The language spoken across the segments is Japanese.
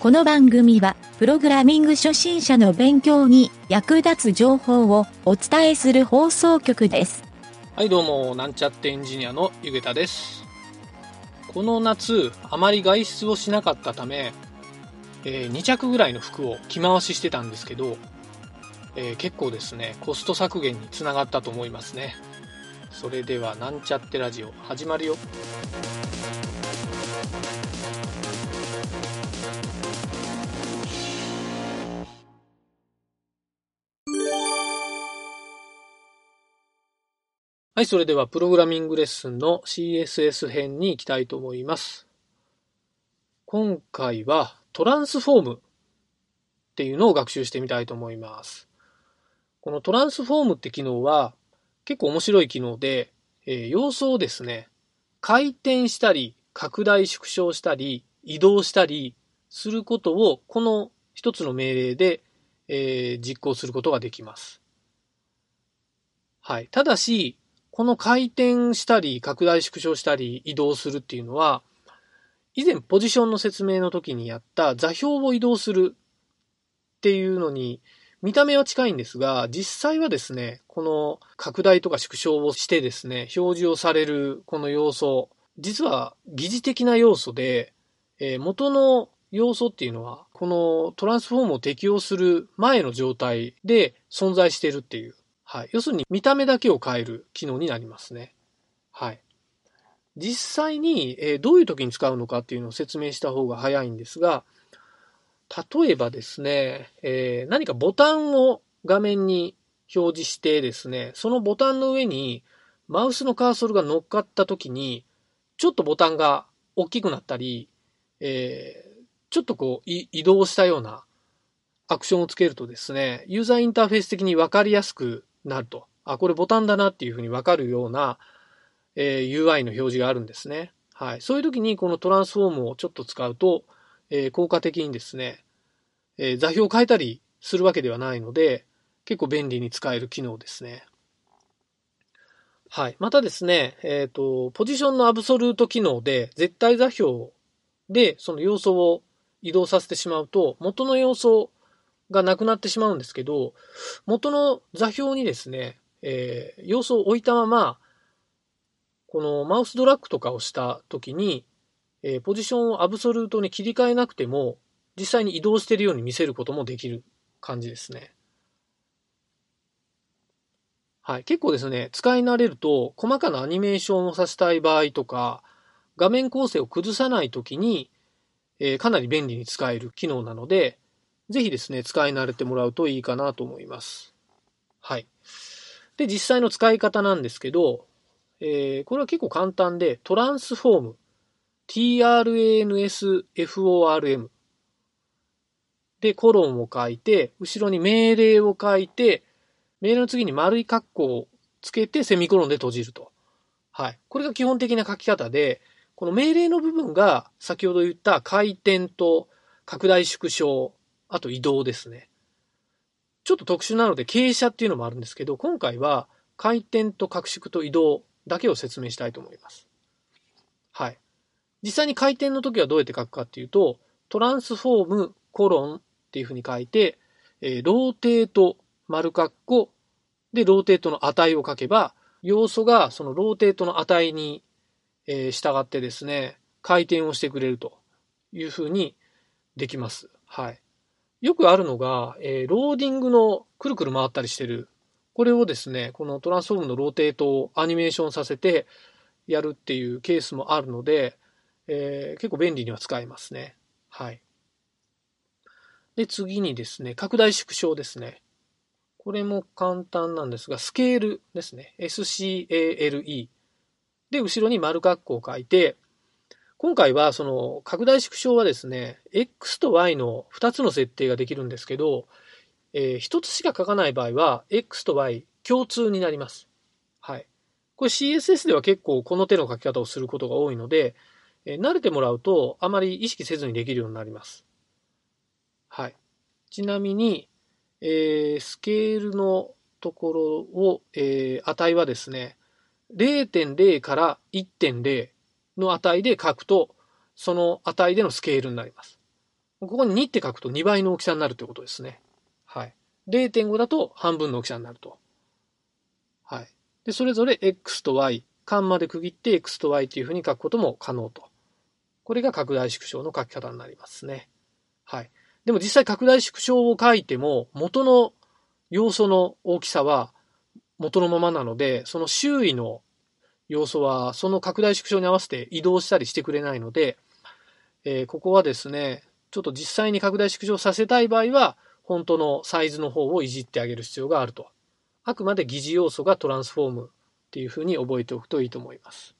この番組は、プログラミング初心者の勉強に役立つ情報をお伝えする放送局です。はい、どうも、なんちゃってエンジニアのゆげたです。この夏、あまり外出をしなかったため、え2着ぐらいの服を着回ししてたんですけど、えー結構ですね、コスト削減につながったと思いますね。それでは、なんちゃってラジオ、始まるよ。はい、それではプログラミングレッスンの CSS 編に行きたいと思います。今回はトランスフォームっていうのを学習してみたいと思います。このトランスフォームって機能は結構面白い機能で、えー要素をですね、回転したり、拡大縮小したり、移動したりすることをこの一つの命令で、えー実行することができます。はい。ただし、この回転したり、拡大縮小したり、移動するっていうのは、以前ポジションの説明の時にやった座標を移動するっていうのに、見た目は近いんですが、実際はですね、この拡大とか縮小をしてですね、表示をされるこの要素、実は疑似的な要素で、えー元の要素っていうのは、このトランスフォームを適用する前の状態で存在してるっていう。はい。要するに見た目だけを変える機能になりますね。はい。実際に、えどういう時に使うのかっていうのを説明した方が早いんですが、例えばですね、えー何かボタンを画面に表示してですね、そのボタンの上にマウスのカーソルが乗っかった時に、ちょっとボタンが大きくなったり、えーちょっとこう移動したようなアクションをつけるとですね、ユーザーインターフェース的に分かりやすくなると。あ、これボタンだなっていうふうに分かるような、えー UI の表示があるんですね。はい。そういう時にこのトランスフォームをちょっと使うと、えー効果的にですね、えー座標を変えたりするわけではないので、結構便利に使える機能ですね。はい。またですね、えっ、と、ポジションのアブソルート機能で、絶対座標でその要素を移動させてしまうと、元の要素がなくなってしまうんですけど、元の座標にですね、えー要素を置いたまま、このマウスドラッグとかをしたときに、えーポジションをアブソルートに切り替えなくても、実際に移動しているように見せることもできる感じですね。はい。結構ですね、使い慣れると、細かなアニメーションをさせたい場合とか、画面構成を崩さないときに、えーかなり便利に使える機能なので、ぜひですね、使い慣れてもらうといいかなと思います。はい。で、実際の使い方なんですけど、えーこれは結構簡単で、トランスフォーム、transform で、コロンを書いて、後ろに命令を書いて、命令の次に丸い括弧をつけて、セミコロンで閉じると。はい。これが基本的な書き方で、この命令の部分が先ほど言った回転と拡大縮小、あと移動ですね。ちょっと特殊なので傾斜っていうのもあるんですけど、今回は回転と拡縮と移動だけを説明したいと思います。はい。実際に回転の時はどうやって書くかっていうと、トランスフォームコロンっていうふうに書いて、えー rotate 丸括弧で rotate の値を書けば、要素がその rotate の値に、えー従ってですね、回転をしてくれるというふうにできます。はい。よくあるのが、えーローディングのくるくる回ったりしてる。これをですね、この transform の rotate をアニメーションさせてやるっていうケースもあるので、えー結構便利には使えますね。はい。で、次にですね、拡大縮小ですね。これも簡単なんですが、スケールですね。SCALE。で、後ろに丸括弧を書いて、今回はその拡大縮小はですね、X と Y の2つの設定ができるんですけど、え1つしか書かない場合は、X と Y 共通になります。はい。これ CSS では結構この手の書き方をすることが多いので、えー慣れてもらうとあまり意識せずにできるようになります。はい。ちなみに、えースケールのところを、えー値はですね、0.0から1.0の値で書くと、その値でのスケールになります。ここに2って書くと2倍の大きさになるということですね。はい。0.5だと半分の大きさになると。はい。で、それぞれ x と y、間まで区切って x と y というふうに書くことも可能と。これが拡大縮小の書き方になりますね。はい。でも実際拡大縮小を書いても元の要素の大きさは元のままなので、その周囲の要素はその拡大縮小に合わせて移動したりしてくれないので、えー、ここはですね、ちょっと実際に拡大縮小させたい場合は、本当のサイズの方をいじってあげる必要があると。あくまで疑似要素がトランスフォームっていうふうに覚えておくといいと思います。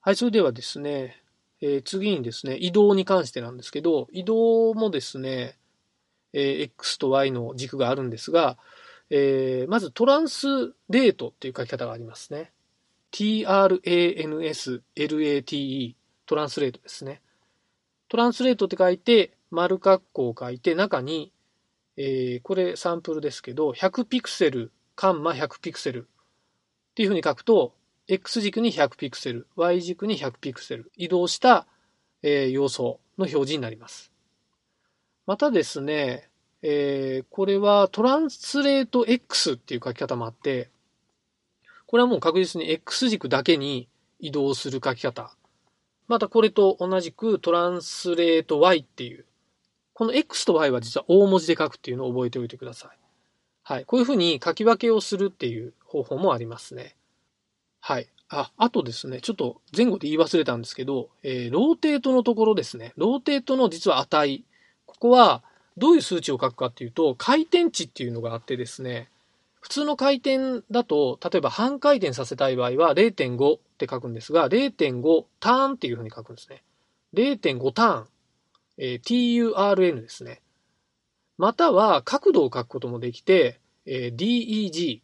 はい、それではですね、えー、次にですね、移動に関してなんですけど、移動もですね、えー、X と Y の軸があるんですが、えー、まずトランスレートっていう書き方がありますね。Translate トランスレートですね。トランスレートって書いて、丸括弧を書いて、中に、えー、これサンプルですけど、100ピクセル、カンマ100ピクセルっていうふうに書くと、X 軸に100ピクセル、Y 軸に100ピクセル、移動した、えー、要素の表示になります。またですね、えー、これはトランスレート X っていう書き方もあって、これはもう確実に X 軸だけに移動する書き方。またこれと同じくトランスレート Y っていう、この X と Y は実は大文字で書くっていうのを覚えておいてください。はい。こういうふうに書き分けをするっていう方法もありますね。はい。あ、あとですね、ちょっと前後で言い忘れたんですけど、えー、 rotate のところですね。 rotate の実は値。ここはどういう数値を書くかっていうと、回転値っていうのがあってですね、普通の回転だと、例えば半回転させたい場合は0.5って書くんですが、0.5 turn っていうふうに書くんですね。0.5ターン、えー、turn ですね。または角度を書くこともできて、えー、deg。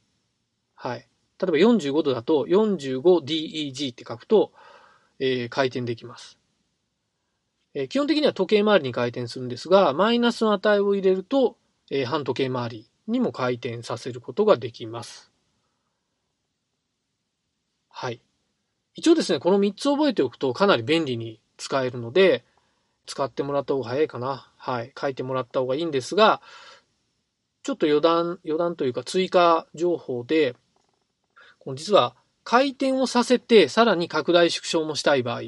はい。例えば45度だと 45DEG って書くと、えー、回転できます、えー、基本的には時計回りに回転するんですが、マイナスの値を入れると、えー、半時計回りにも回転させることができます。はい。一応ですね、この3つ覚えておくとかなり便利に使えるので、使ってもらった方が早いかな。はい。書いてもらった方がいいんですが、ちょっと余談、余談というか追加情報で、この実は回転をさせてさらに拡大縮小もしたい場合、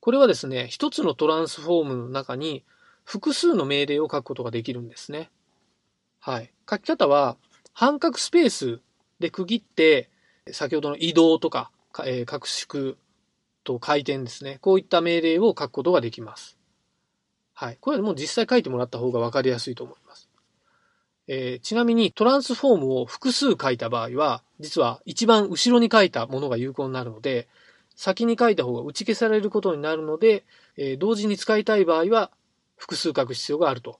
これはですね、一つのトランスフォームの中に複数の命令を書くことができるんですね。はい。書き方は、半角スペースで区切って、先ほどの移動とか、えー、拡縮と回転ですね。こういった命令を書くことができます。はい。これはもう実際書いてもらった方がわかりやすいと思います。えー、ちなみにトランスフォームを複数書いた場合は、実は一番後ろに書いたものが有効になるので、先に書いた方が打ち消されることになるので、えー、同時に使いたい場合は複数書く必要があると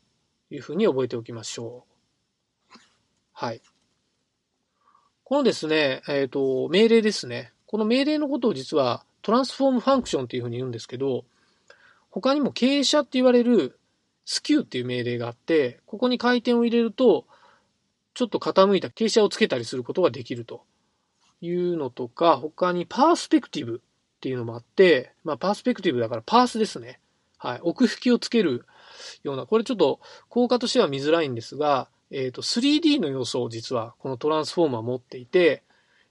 いうふうに覚えておきましょう。はい。このですね、えっ、ー、と、命令ですね。この命令のことを実はトランスフォームファンクションっていうふうに言うんですけど、他にも傾斜って言われるスキューっていう命令があって、ここに回転を入れると、ちょっと傾いた傾斜をつけたりすることができるというのとか、他にパースペクティブっていうのもあって、まあパースペクティブだからパースですね。はい。奥引きをつけるような、これちょっと効果としては見づらいんですが、えっ、ー、と、3D の要素を実はこのトランスフォームは持っていて、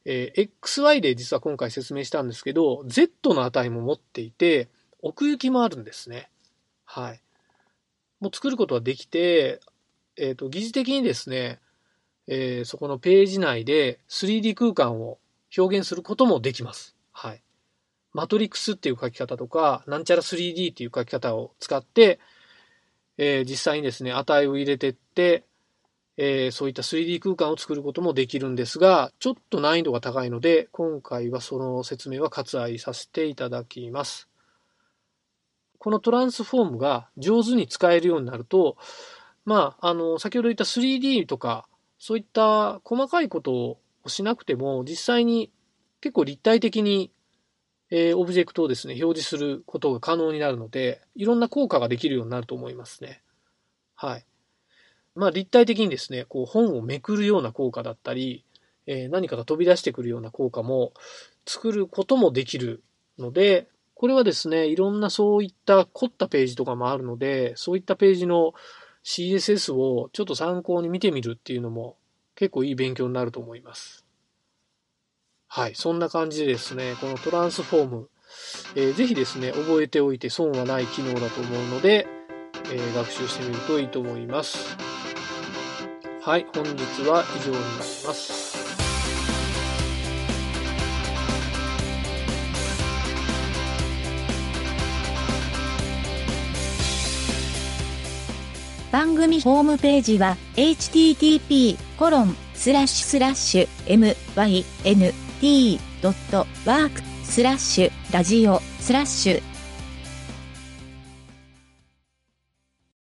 えー、XY で実は今回説明したんですけど、Z の値も持っていて、奥行きもあるんですね。はい。もう作ることができて、えっ、ー、と、疑似的にですね、えー、そこのページ内で 3D 空間を表現することもできます。はい。マトリックスっていう書き方とか、なんちゃら 3D っていう書き方を使って、えー、実際にですね、値を入れてって、えー、そういった 3D 空間を作ることもできるんですが、ちょっと難易度が高いので、今回はその説明は割愛させていただきます。このトランスフォームが上手に使えるようになると、まあ、あの、先ほど言った 3D とか、そういった細かいことをしなくても、実際に結構立体的に、えー、オブジェクトをですね、表示することが可能になるので、いろんな効果ができるようになると思いますね。はい。まあ、立体的にですね、こう本をめくるような効果だったり、えー、何かが飛び出してくるような効果も作ることもできるので、これはですね、いろんなそういった凝ったページとかもあるので、そういったページの CSS をちょっと参考に見てみるっていうのも結構いい勉強になると思います。はい、そんな感じでですね、このトランスフォーム、えー、ぜひですね、覚えておいて損はない機能だと思うので、えー、学習してみるといいと思います。はい、本日は以上になります。番組ホームページは http コロンスラッシュスラッシュ mynt.work スラッシュラジオスラッシュ